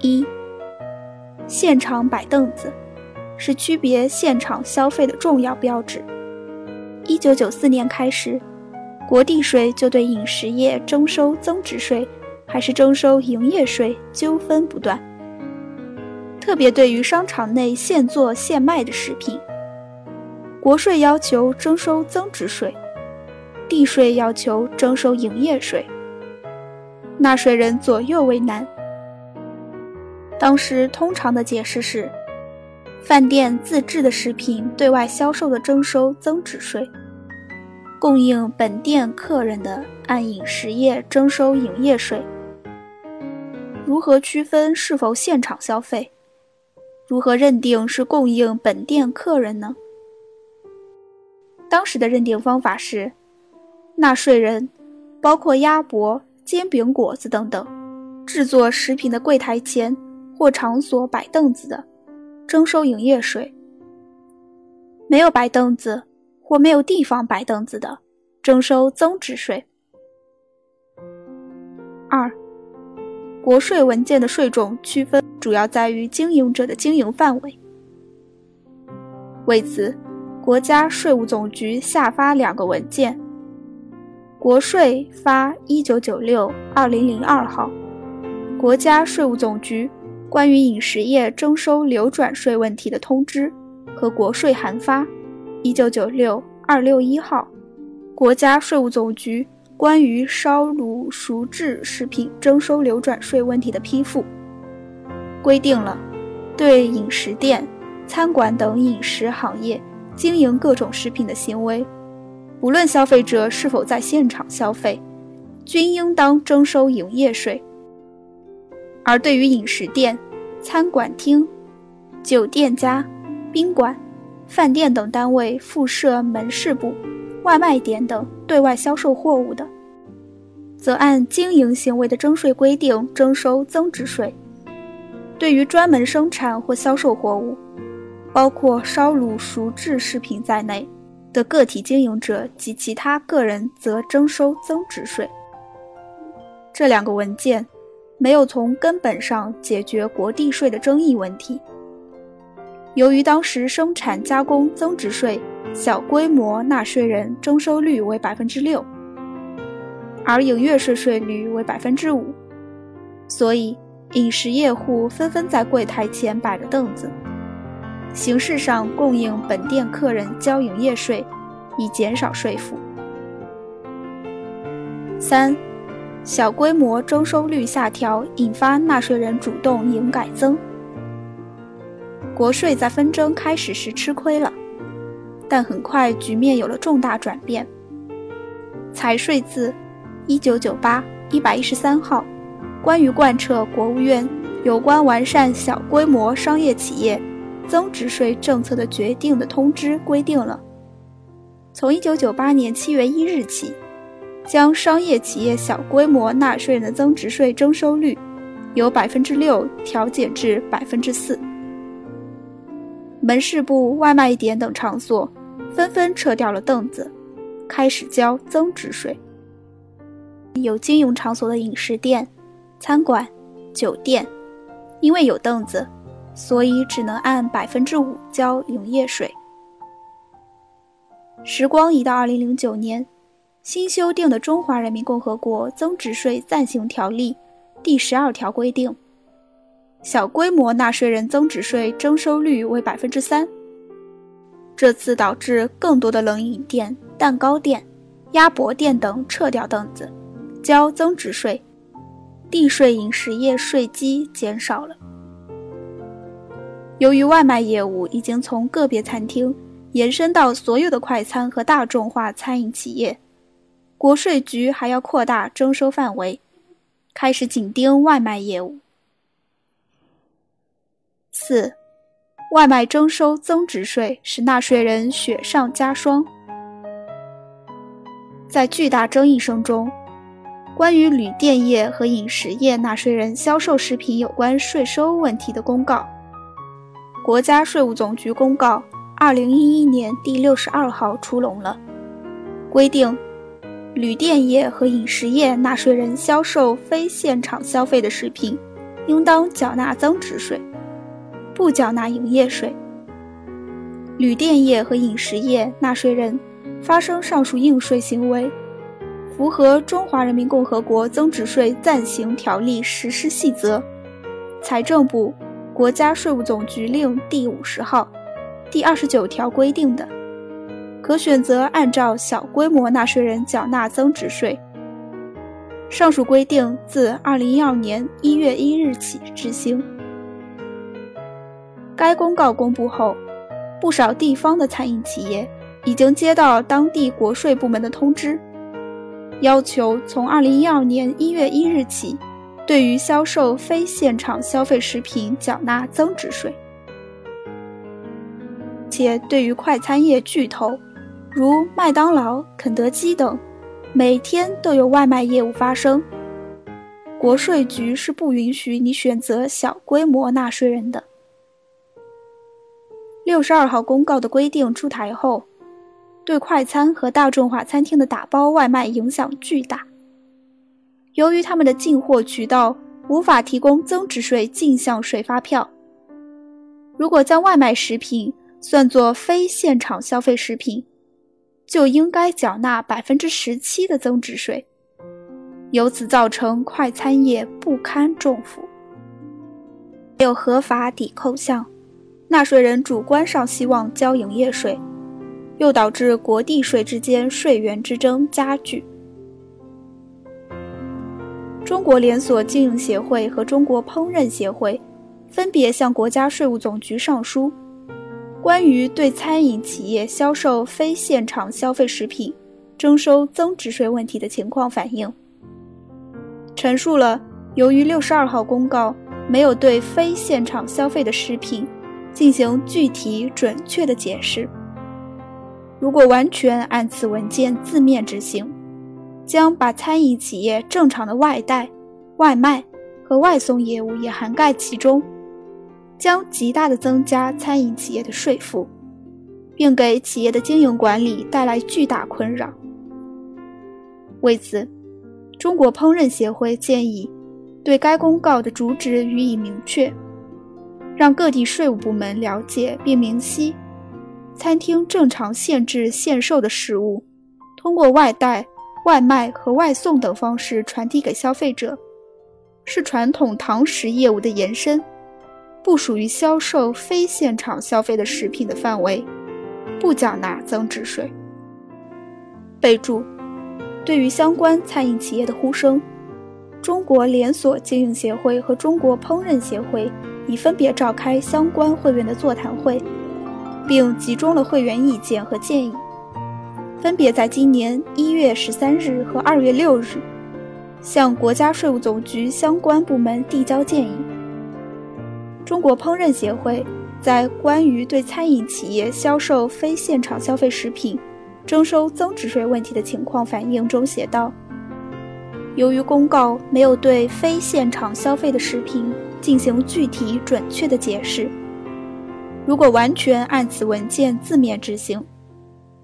Speaker 2: 一，现场摆凳子是区别现场消费的重要标志。一九九四年开始，国地税就对饮食业征收增值税，还是征收营业税纠纷不断。特别对于商场内现做现卖的食品，国税要求征收增值税，地税要求征收营业税，纳税人左右为难。当时通常的解释是，饭店自制的食品对外销售的征收增值税，供应本店客人的按饮食业征收营业税。如何区分是否现场消费？如何认定是供应本店客人呢？当时的认定方法是，纳税人，包括鸭脖、煎饼果子等等，制作食品的柜台前或场所摆凳子的，征收营业税；没有摆凳子或没有地方摆凳子的，征收增值税。二。国税文件的税种区分主要在于经营者的经营范围。为此，国家税务总局下发两个文件：国税发一九九六二零零二号《国家税务总局关于饮食业征收流转税问题的通知》和国税函发一九九六二六一号《国家税务总局》。关于烧卤熟制食品征收流转税问题的批复，规定了对饮食店、餐馆等饮食行业经营各种食品的行为，不论消费者是否在现场消费，均应当征收营业税；而对于饮食店、餐馆厅、酒店家、宾馆、饭店等单位附设门市部。外卖点等对外销售货物的，则按经营行为的征税规定征收增值税；对于专门生产或销售货物，包括烧卤熟制食品在内的个体经营者及其他个人，则征收增值税。这两个文件没有从根本上解决国地税的争议问题。由于当时生产加工增值税。小规模纳税人征收率为百分之六，而营业税税率为百分之五，所以饮食业户纷纷在柜台前摆着凳子，形式上供应本店客人交营业税，以减少税负。三，小规模征收率下调，引发纳税人主动营改增，国税在纷争开始时吃亏了。但很快局面有了重大转变。财税字一九九八一百一十三号，关于贯彻国务院有关完善小规模商业企业增值税政策的决定的通知规定了，从一九九八年七月一日起，将商业企业小规模纳税人的增值税征收率由百分之六调减至百分之四。门市部、外卖点等场所纷纷撤掉了凳子，开始交增值税。有经营场所的饮食店、餐馆、酒店，因为有凳子，所以只能按百分之五交营业税。时光一到二零零九年，新修订的《中华人民共和国增值税暂行条例》第十二条规定。小规模纳税人增值税征收率为百分之三。这次导致更多的冷饮店、蛋糕店、鸭脖店等撤掉凳子，交增值税，地税饮食业税基减少了。由于外卖业务已经从个别餐厅延伸到所有的快餐和大众化餐饮企业，国税局还要扩大征收范围，开始紧盯外卖业务。四，外卖征收增值税使纳税人雪上加霜。在巨大争议声中，关于旅店业和饮食业纳税人销售食品有关税收问题的公告，国家税务总局公告二零一一年第六十二号出笼了，规定，旅店业和饮食业纳税人销售非现场消费的食品，应当缴纳增值税。不缴纳营业税。旅店业和饮食业纳税人发生上述应税行为，符合《中华人民共和国增值税暂行条例实施细则》、财政部、国家税务总局令第五十号、第二十九条规定的，可选择按照小规模纳税人缴纳增值税。上述规定自二零一二年一月一日起执行。该公告公布后，不少地方的餐饮企业已经接到当地国税部门的通知，要求从二零一二年一月一日起，对于销售非现场消费食品缴纳增值税。且对于快餐业巨头，如麦当劳、肯德基等，每天都有外卖业务发生，国税局是不允许你选择小规模纳税人的。六十二号公告的规定出台后，对快餐和大众化餐厅的打包外卖影响巨大。由于他们的进货渠道无法提供增值税进项税发票，如果将外卖食品算作非现场消费食品，就应该缴纳百分之十七的增值税，由此造成快餐业不堪重负。没有合法抵扣项。纳税人主观上希望交营业税，又导致国地税之间税源之争加剧。中国连锁经营协会和中国烹饪协会分别向国家税务总局上书，关于对餐饮企业销售非现场消费食品征收增值税问题的情况反映，陈述了由于六十二号公告没有对非现场消费的食品。进行具体准确的解释。如果完全按此文件字面执行，将把餐饮企业正常的外带、外卖和外送业务也涵盖其中，将极大的增加餐饮企业的税负，并给企业的经营管理带来巨大困扰。为此，中国烹饪协会建议，对该公告的主旨予以明确。让各地税务部门了解并明晰，餐厅正常限制限售的食物，通过外带、外卖和外送等方式传递给消费者，是传统堂食业务的延伸，不属于销售非现场消费的食品的范围，不缴纳增值税。备注：对于相关餐饮企业的呼声，中国连锁经营协会和中国烹饪协会。已分别召开相关会员的座谈会，并集中了会员意见和建议，分别在今年一月十三日和二月六日向国家税务总局相关部门递交建议。中国烹饪协会在关于对餐饮企业销售非现场消费食品征收增值税问题的情况反映中写道：“由于公告没有对非现场消费的食品进行具体准确的解释，如果完全按此文件字面执行，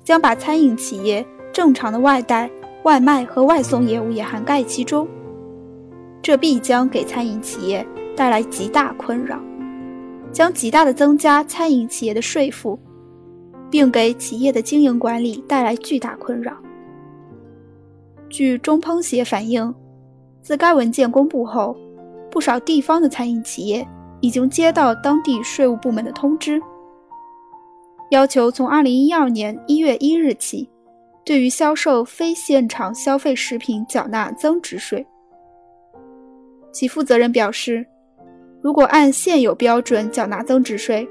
Speaker 2: 将把餐饮企业正常的外带、外卖和外送业务也涵盖其中，这必将给餐饮企业带来极大困扰，将极大的增加餐饮企业的税负，并给企业的经营管理带来巨大困扰。据中烹协反映，自该文件公布后，不少地方的餐饮企业已经接到当地税务部门的通知，要求从2012年1月1日起，对于销售非现场消费食品缴纳增值税。其负责人表示，如果按现有标准缴纳增值税，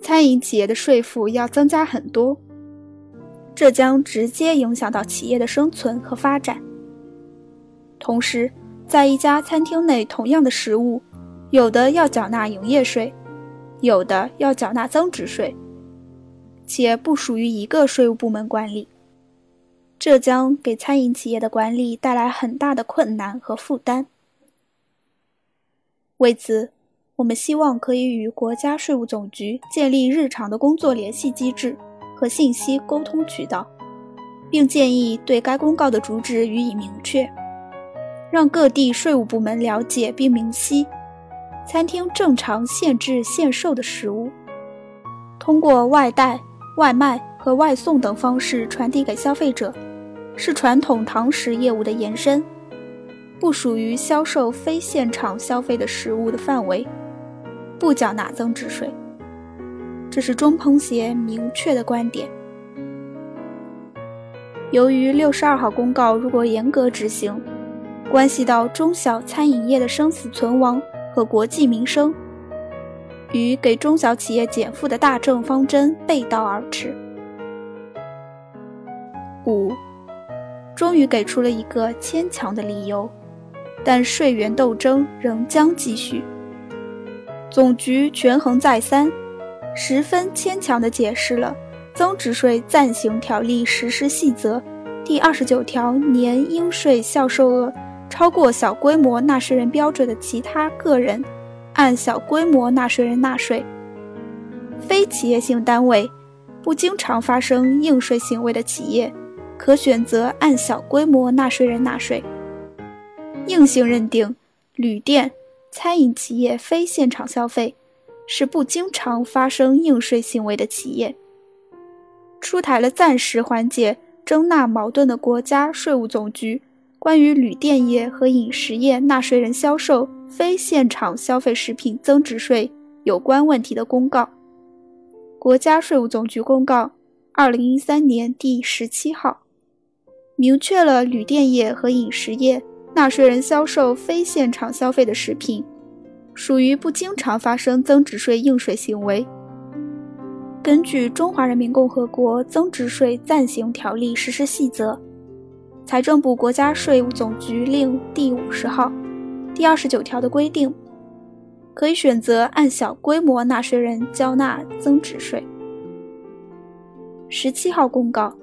Speaker 2: 餐饮企业的税负要增加很多。这将直接影响到企业的生存和发展。同时，在一家餐厅内，同样的食物，有的要缴纳营业税，有的要缴纳增值税，且不属于一个税务部门管理，这将给餐饮企业的管理带来很大的困难和负担。为此，我们希望可以与国家税务总局建立日常的工作联系机制。和信息沟通渠道，并建议对该公告的主旨予以明确，让各地税务部门了解并明晰，餐厅正常限制限售的食物，通过外带、外卖和外送等方式传递给消费者，是传统堂食业务的延伸，不属于销售非现场消费的食物的范围，不缴纳增值税。这是中烹协明确的观点。由于六十二号公告如果严格执行，关系到中小餐饮业的生死存亡和国计民生，与给中小企业减负的大政方针背道而驰。五，终于给出了一个牵强的理由，但税源斗争仍将继续。总局权衡再三。十分牵强地解释了《增值税暂行条例实施细则》第二十九条年应税销售额超过小规模纳税人标准的其他个人，按小规模纳税人纳税；非企业性单位不经常发生应税行为的企业，可选择按小规模纳税人纳税。硬性认定旅店、餐饮企业非现场消费。是不经常发生应税行为的企业，出台了暂时缓解征纳矛盾的国家税务总局关于旅店业和饮食业纳税人销售非现场消费食品增值税有关问题的公告。国家税务总局公告，二零一三年第十七号，明确了旅店业和饮食业纳税人销售非现场消费的食品。属于不经常发生增值税应税行为。根据《中华人民共和国增值税暂行条例实施细则》，财政部、国家税务总局令第五十号第二十九条的规定，可以选择按小规模纳税人交纳增值税。十七号公告，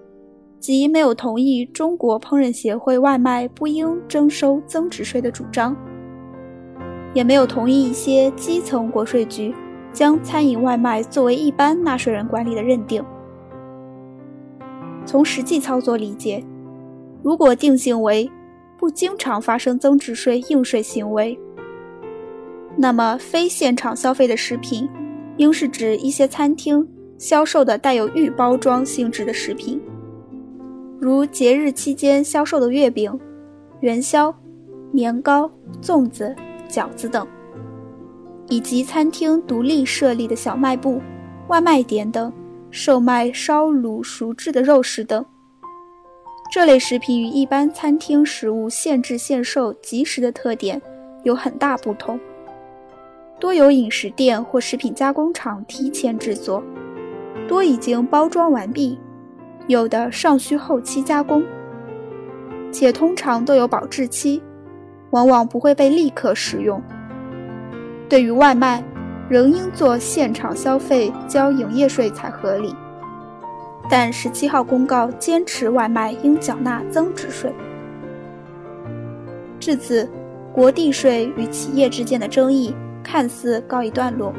Speaker 2: 即没有同意中国烹饪协会外卖不应征收增值税的主张。也没有同意一些基层国税局将餐饮外卖作为一般纳税人管理的认定。从实际操作理解，如果定性为不经常发生增值税应税行为，那么非现场消费的食品，应是指一些餐厅销售的带有预包装性质的食品，如节日期间销售的月饼、元宵、年糕、粽子。饺子等，以及餐厅独立设立的小卖部、外卖点等，售卖烧卤熟制的肉食等。这类食品与一般餐厅食物限制限售即食的特点有很大不同，多由饮食店或食品加工厂提前制作，多已经包装完毕，有的尚需后期加工，且通常都有保质期。往往不会被立刻使用。对于外卖，仍应做现场消费交营业税才合理。但十七号公告坚持外卖应缴纳增值税。至此，国地税与企业之间的争议看似告一段落。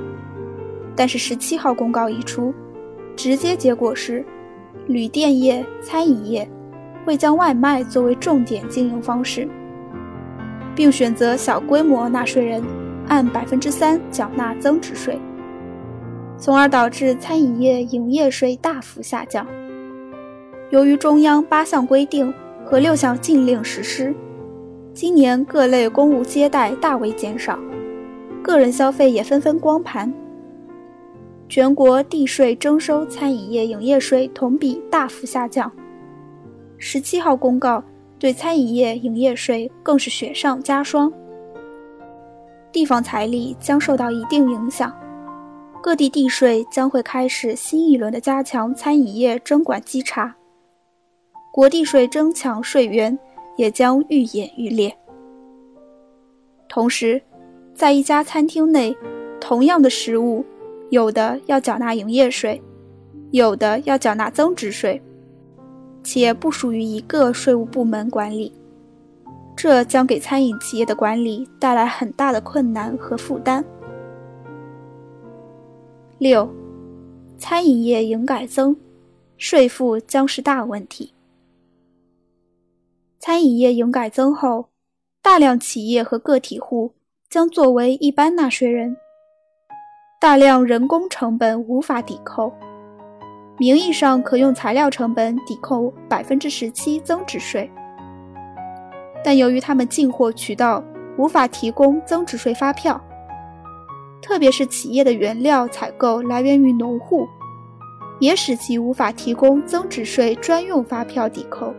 Speaker 2: 但是十七号公告一出，直接结果是，旅店业、餐饮业会将外卖作为重点经营方式，并选择小规模纳税人按百分之三缴纳增值税，从而导致餐饮业营业税大幅下降。由于中央八项规定和六项禁令实施，今年各类公务接待大为减少，个人消费也纷纷光盘。全国地税征收餐饮业营业税同比大幅下降。十七号公告对餐饮业营业税更是雪上加霜，地方财力将受到一定影响，各地地税将会开始新一轮的加强餐饮业征管稽查。国地税增强税源也将愈演愈烈。同时，在一家餐厅内，同样的食物，有的要缴纳营业税，有的要缴纳增值税，且不属于一个税务部门管理，这将给餐饮企业的管理带来很大的困难和负担。六，餐饮业营改增，税负将是大问题。餐饮业营改增后，大量企业和个体户将作为一般纳税人，大量人工成本无法抵扣。名义上可用材料成本抵扣百分之十七增值税，但由于他们进货渠道无法提供增值税发票，特别是企业的原料采购来源于农户，也使其无法提供增值税专用发票抵扣。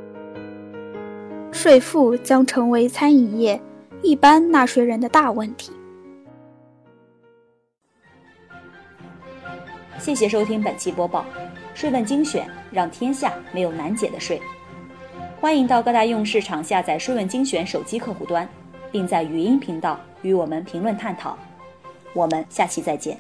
Speaker 2: 税负将成为餐饮业一般纳税人的大问题。
Speaker 1: 谢谢收听本期播报，税问精选，让天下没有难解的税。欢迎到各大应用市场下载税问精选手机客户端，并在语音频道与我们评论探讨。我们下期再见。